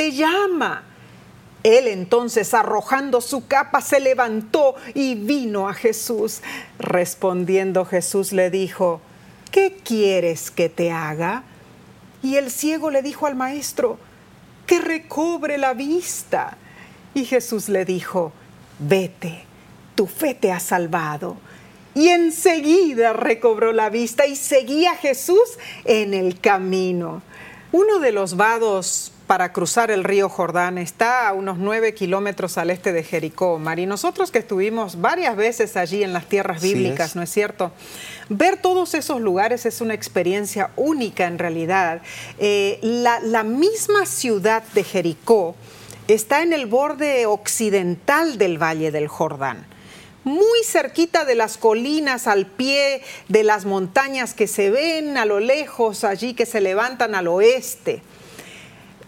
te llama. Él entonces, arrojando su capa, se levantó y vino a Jesús. Respondiendo Jesús le dijo, ¿qué quieres que te haga? Y el ciego le dijo al maestro, que recobre la vista. Y Jesús le dijo, vete, tu fe te ha salvado. Y enseguida recobró la vista y seguía a Jesús en el camino. Uno de los vados para cruzar el río Jordán está a unos nueve kilómetros al este de Jericó, Mar. Y nosotros que estuvimos varias veces allí en las tierras bíblicas, ¿no es cierto? Ver todos esos lugares es una experiencia única en realidad. Eh, la, la misma ciudad de Jericó está en el borde occidental del Valle del Jordán muy cerquita de las colinas, al pie de las montañas que se ven a lo lejos, allí que se levantan al oeste.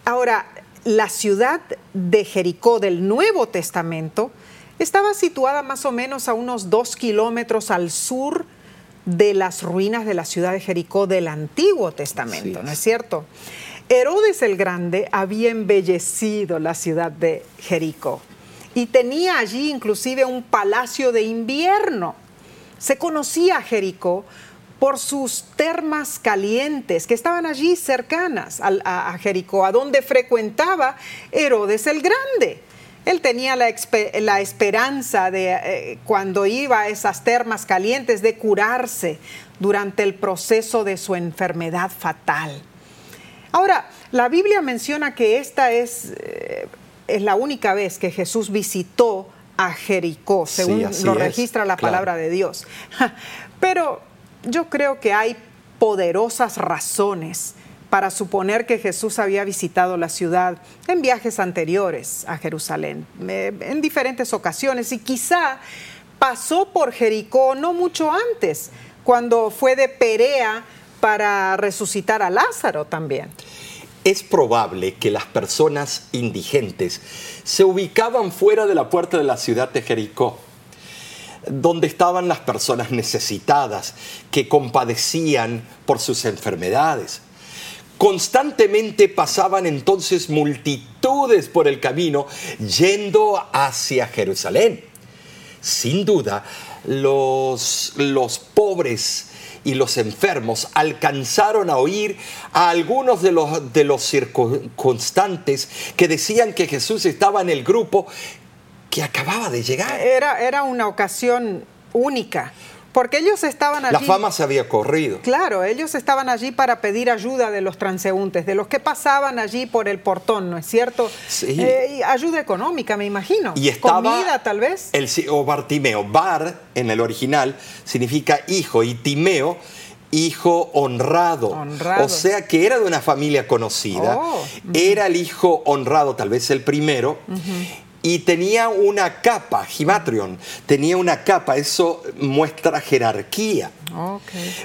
Ahora, la ciudad de Jericó del Nuevo Testamento estaba situada más o menos a unos dos kilómetros al sur de las ruinas de la ciudad de Jericó del Antiguo Testamento, ¿no es cierto? Herodes el Grande había embellecido la ciudad de Jericó y tenía allí inclusive un palacio de invierno. Se conocía a Jericó por sus termas calientes que estaban allí cercanas a, Jericó, a donde frecuentaba Herodes el Grande. Él tenía la, esperanza de, eh, cuando iba a esas termas calientes, de curarse durante el proceso de su enfermedad fatal. Ahora, la Biblia menciona que esta es, eh, es la única vez que Jesús visitó a Jericó, según lo registra la palabra de Dios. Pero yo creo que hay poderosas razones para suponer que Jesús había visitado la ciudad en viajes anteriores a Jerusalén, eh, en diferentes ocasiones, y quizá pasó por Jericó no mucho antes, cuando fue de Perea para resucitar a Lázaro también.
Es probable que las personas indigentes se ubicaban fuera de la puerta de la ciudad de Jericó donde estaban las personas necesitadas que compadecían por sus enfermedades. Constantemente pasaban entonces multitudes por el camino yendo hacia Jerusalén. Sin duda, los, los pobres y los enfermos alcanzaron a oír a algunos de los, de los circunstantes que decían que Jesús estaba en el grupo que acababa de llegar.
Era, era una ocasión única. Porque ellos estaban allí.
La fama se había corrido.
Claro, ellos estaban allí para pedir ayuda de los transeúntes, de los que pasaban allí por el portón, ¿no es cierto?
Sí.
Eh, ayuda económica, me imagino.
Y estaba
Comida, tal vez.
El, o Bartimeo. Bar, en el original, significa hijo, y Timeo, hijo honrado.
Honrado.
O sea que era de una familia conocida.
Oh,
Era el hijo honrado, tal vez el primero. Y tenía una capa, Gimatrion, tenía una capa, eso muestra jerarquía.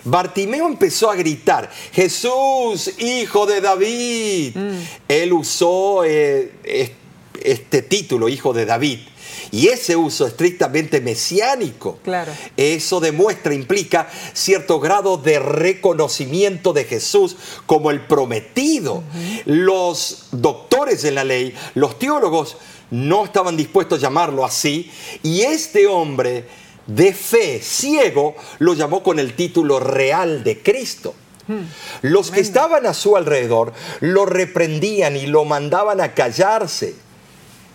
Bartimeo empezó a gritar, Jesús, hijo de David.
Mm.
Él usó eh, es- este título, hijo de David. Y ese uso estrictamente mesiánico.
Claro.
Eso demuestra, implica cierto grado de reconocimiento de Jesús como el prometido. Los doctores de la ley, los teólogos, no estaban dispuestos a llamarlo así. Y este hombre de fe, ciego, lo llamó con el título real de Cristo. Los que estaban a su alrededor lo reprendían y lo mandaban a callarse.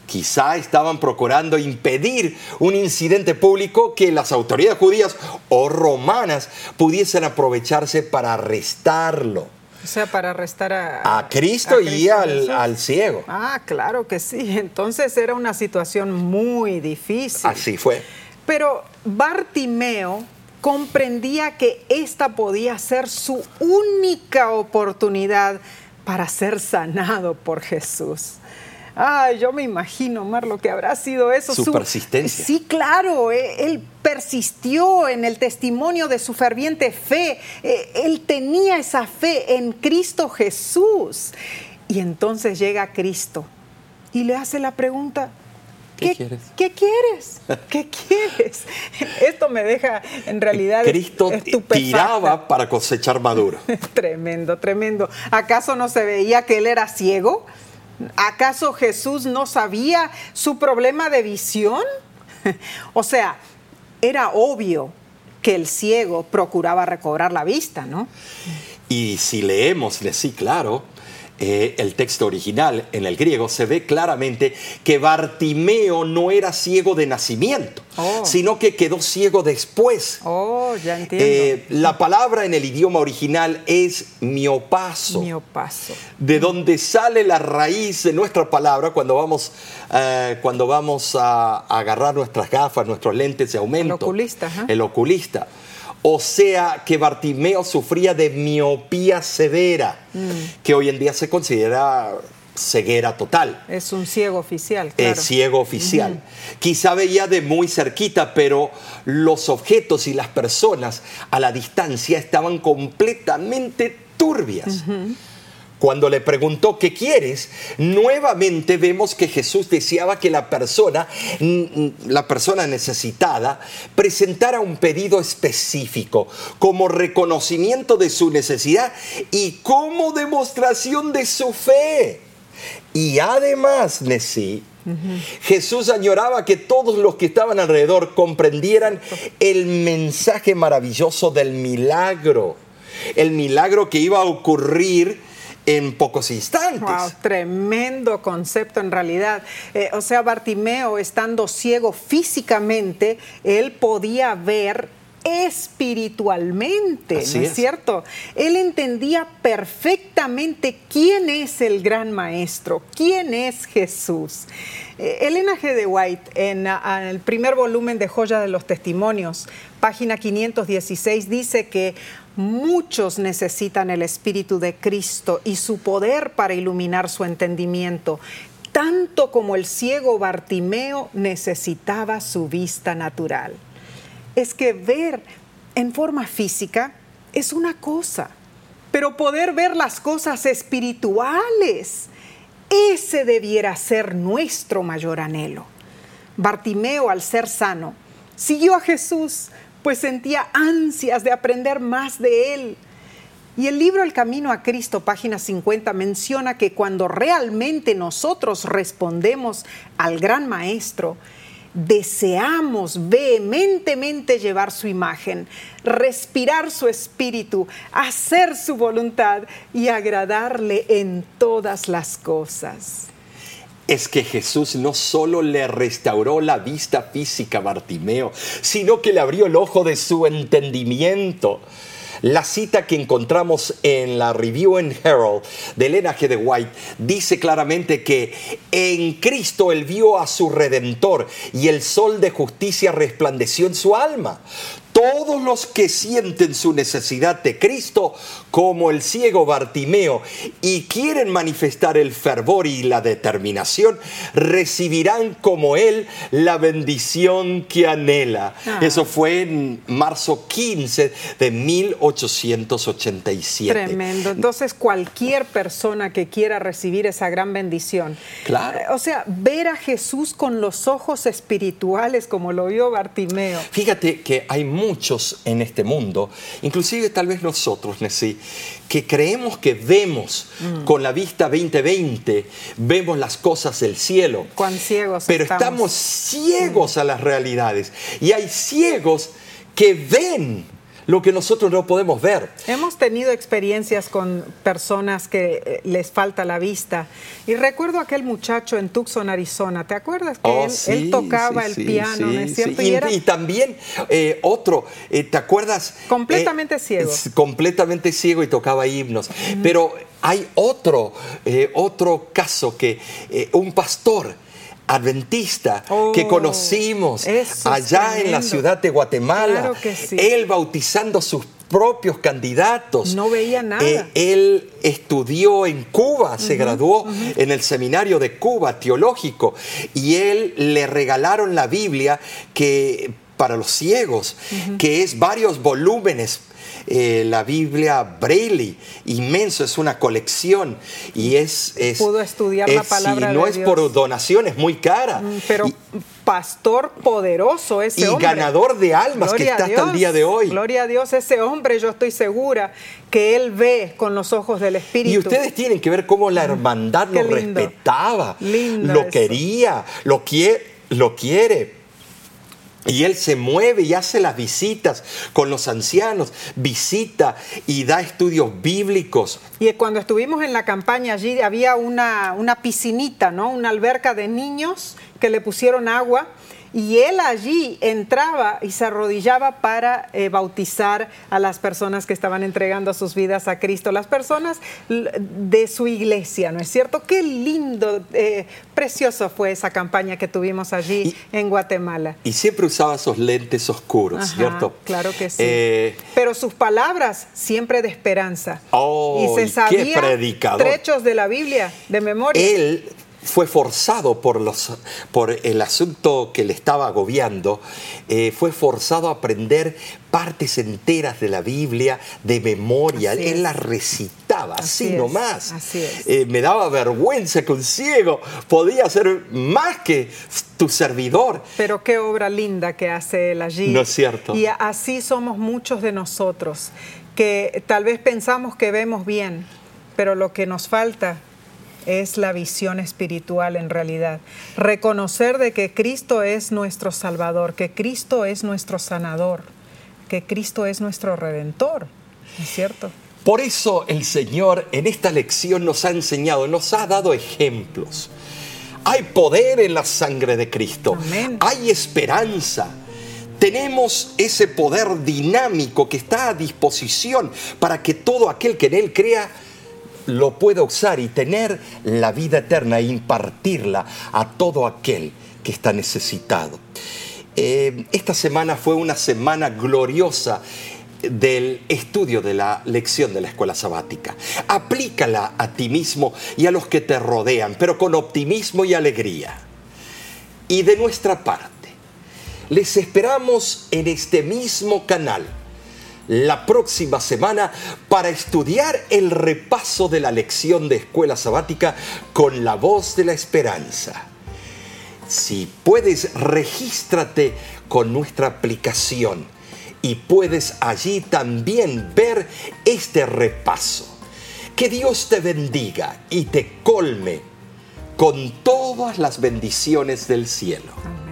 Quizá estaban procurando impedir un incidente público que las autoridades judías o romanas pudiesen aprovecharse para arrestarlo.
O sea, para arrestar a,
A Cristo y
Cristo
al,
Jesús.
al ciego.
Ah, claro que sí. Entonces era una situación muy difícil.
Así fue.
Pero Bartimeo comprendía que esta podía ser su única oportunidad para ser sanado por Jesús. Ay, yo me imagino, Mar, lo que habrá sido eso.
Su persistencia.
Sí, claro, eh, él persistió en el testimonio de su ferviente fe. Eh, Él tenía esa fe en Cristo Jesús. Y entonces llega Cristo y le hace la pregunta,
¿Qué quieres?
¿Qué quieres? ¿Qué quieres? Esto me deja en realidad
Cristo tiraba para cosechar maduro.
Tremendo, tremendo. ¿Acaso no se veía que él era ciego? ¿Acaso Jesús no sabía su problema de visión? O sea, era obvio que el ciego procuraba recobrar la vista, ¿no?
Y si leemos, sí, claro, eh, el texto original en el griego, se ve claramente que Bartimeo no era ciego de nacimiento,
Oh.
sino que quedó ciego después.
Oh, ya entiendo.
Eh, la palabra en el idioma original es miopaso.
Miopaso.
de donde sale la raíz de nuestra palabra cuando vamos, eh, cuando vamos a, a agarrar nuestras gafas, nuestros lentes de aumento.
El oculista.
El oculista. O sea que Bartimeo sufría de miopía severa,
Mm.
que hoy en día se considera ceguera total.
Es un ciego oficial, claro.
Es ciego oficial. Quizá veía de muy cerquita, pero los objetos y las personas a la distancia estaban completamente turbias. Cuando le preguntó qué quieres, nuevamente vemos que Jesús deseaba que la persona, la persona necesitada, presentara un pedido específico como reconocimiento de su necesidad y como demostración de su fe. Y además, Nesí, Jesús añoraba que todos los que estaban alrededor comprendieran el mensaje maravilloso del milagro. El milagro que iba a ocurrir en pocos instantes.
Wow, tremendo concepto en realidad. Eh, o sea, Bartimeo, estando ciego físicamente, él podía ver espiritualmente,
Así
¿no es,
es.
cierto? Él entendía perfectamente quién es el gran maestro, quién es Jesús. Eh, Elena G. de White, en ah, en el primer volumen de Joya de los Testimonios, página 516, dice que muchos necesitan el Espíritu de Cristo y su poder para iluminar su entendimiento, tanto como el ciego Bartimeo necesitaba su vista natural es que ver en forma física es una cosa, pero poder ver las cosas espirituales, ese debiera ser nuestro mayor anhelo. Bartimeo, al ser sano, siguió a Jesús, pues sentía ansias de aprender más de él. Y el libro El Camino a Cristo, página 50, menciona que cuando realmente nosotros respondemos al gran Maestro, deseamos vehementemente llevar su imagen, respirar su espíritu, hacer su voluntad y agradarle en todas las cosas.
Es que Jesús no solo le restauró la vista física a Bartimeo, sino que le abrió el ojo de su entendimiento. La cita que encontramos en la Review and Herald de Elena G. de White dice claramente que en Cristo él vio a su redentor y el sol de justicia resplandeció en su alma. Todos los que sienten su necesidad de Cristo, como el ciego Bartimeo, y quieren manifestar el fervor y la determinación, recibirán como Él la bendición que anhela.
Ah.
Eso fue en marzo 15 de 1887.
Tremendo. Entonces, cualquier persona que quiera recibir esa gran bendición.
Claro.
O sea, ver a Jesús con los ojos espirituales como lo vio Bartimeo.
Fíjate que hay muchos en este mundo, inclusive tal vez nosotros, Nessie, que creemos que vemos
Mm.
con la vista 2020, vemos las cosas del cielo.
Cuán ciegos
Pero
estamos.
estamos ciegos a las realidades. Y hay ciegos que ven lo que nosotros no podemos ver.
Hemos tenido experiencias con personas que eh, les falta la vista. Y recuerdo aquel muchacho en Tucson, Arizona. ¿Te acuerdas que
Oh,
él,
sí,
él tocaba
sí,
el
sí,
piano, ¿no es cierto?
Y,
Y era
y también eh, otro, eh, ¿te acuerdas?
Completamente
Eh,
ciego.
completamente ciego y tocaba himnos. Pero hay otro, otro caso que un pastor adventista
Oh,
que conocimos
eso es
allá en la ciudad de Guatemala,
Claro que sí.
él bautizando sus propios candidatos.
No veía nada.
Eh, él estudió en Cuba, se graduó en el seminario de Cuba teológico y él le regalaron la Biblia que para los ciegos, que es varios volúmenes. Eh, la Biblia Braille, inmenso, es una colección y es... es
Pudo estudiar la palabra
y no
de
es
Dios.
por donación, es muy cara.
Mm, Pero
Y-
pastor poderoso ese
Y
hombre.
ganador de almas que
Gloria
está hasta el día de hoy.
Gloria a Dios, ese hombre yo estoy segura que él ve con los ojos del Espíritu.
Y ustedes tienen que ver cómo la hermandad
Qué
lo
lindo.
respetaba,
Lindo
lo
eso.
quería, lo quiere, lo quiere. Y él se mueve y hace las visitas con los ancianos, visita y da estudios bíblicos.
Y cuando estuvimos en la campaña allí había una, una piscinita, ¿no? Una alberca de niños que le pusieron agua y él allí entraba y se arrodillaba para eh, bautizar a las personas que estaban entregando sus vidas a Cristo, las personas de su iglesia, ¿no es cierto? Qué lindo, eh, precioso fue esa campaña que tuvimos allí en Guatemala.
Y siempre usaba esos lentes oscuros,
Ajá,
¿cierto?
Claro que sí.
Eh,
Pero sus palabras siempre de esperanza.
Oh,
y se
qué
sabía
predicador.
trechos de la Biblia de memoria.
él fue forzado por, los, por el asunto que le estaba agobiando, eh, fue forzado a aprender partes enteras de la Biblia de memoria. Él las recitaba así,
Así
nomás.
así es.
Eh, me daba vergüenza que un ciego podía ser más que tu servidor.
Pero qué obra linda que hace él allí.
No es cierto.
Y así somos muchos de nosotros, que tal vez pensamos que vemos bien, pero lo que nos falta es la visión espiritual en realidad. Reconocer de que Cristo es nuestro Salvador, que Cristo es nuestro sanador, que Cristo es nuestro redentor. ¿No es cierto?
Por eso el Señor en esta lección nos ha enseñado, nos ha dado ejemplos. Hay poder en la sangre de Cristo.
Amén.
Hay esperanza. Tenemos ese poder dinámico que está a disposición para que todo aquel que en Él crea lo pueda usar y tener la vida eterna e impartirla a todo aquel que está necesitado. Eh, esta semana fue una semana gloriosa del estudio de la lección de la escuela sabática. Aplícala a ti mismo y a los que te rodean, pero con optimismo y alegría. Y de nuestra parte, les esperamos en este mismo canal la próxima semana para estudiar el repaso de la lección de escuela sabática con la voz de la esperanza. Si puedes, regístrate con nuestra aplicación y puedes allí también ver este repaso. Que Dios te bendiga y te colme con todas las bendiciones del cielo.